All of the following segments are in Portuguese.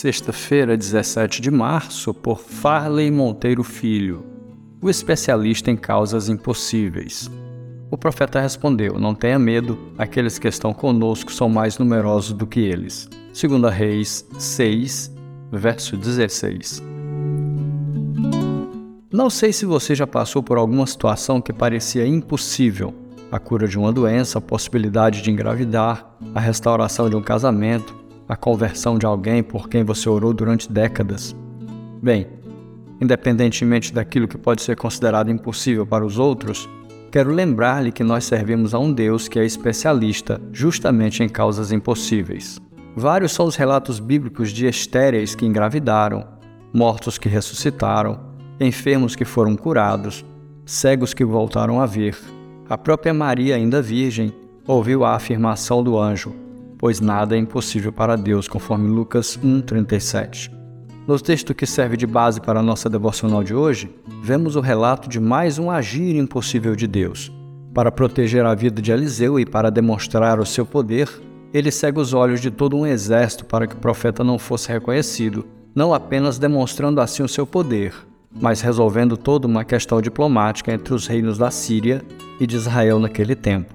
Sexta-feira, 17 de março, por Farley Monteiro Filho, o especialista em causas impossíveis. O profeta respondeu: Não tenha medo, aqueles que estão conosco são mais numerosos do que eles. 2 Reis 6, verso 16. Não sei se você já passou por alguma situação que parecia impossível. A cura de uma doença, a possibilidade de engravidar, a restauração de um casamento, a conversão de alguém por quem você orou durante décadas. Bem, independentemente daquilo que pode ser considerado impossível para os outros, quero lembrar-lhe que nós servimos a um Deus que é especialista justamente em causas impossíveis. Vários são os relatos bíblicos de estéreis que engravidaram, mortos que ressuscitaram, enfermos que foram curados, cegos que voltaram a ver. A própria Maria, ainda virgem, ouviu a afirmação do anjo: pois nada é impossível para Deus, conforme Lucas 1:37. No texto que serve de base para a nossa devocional de hoje, vemos o relato de mais um agir impossível de Deus. Para proteger a vida de Eliseu e para demonstrar o seu poder, ele cega os olhos de todo um exército para que o profeta não fosse reconhecido, não apenas demonstrando assim o seu poder, mas resolvendo toda uma questão diplomática entre os reinos da Síria e de Israel naquele tempo.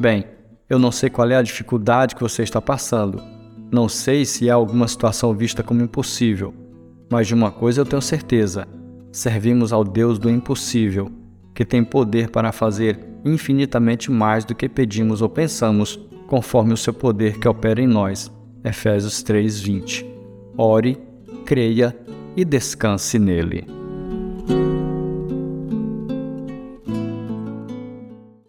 Bem, eu não sei qual é a dificuldade que você está passando. Não sei se há alguma situação vista como impossível. Mas de uma coisa eu tenho certeza: servimos ao Deus do impossível, que tem poder para fazer infinitamente mais do que pedimos ou pensamos, conforme o seu poder que opera em nós. Efésios 3:20. Ore, creia e descanse nele.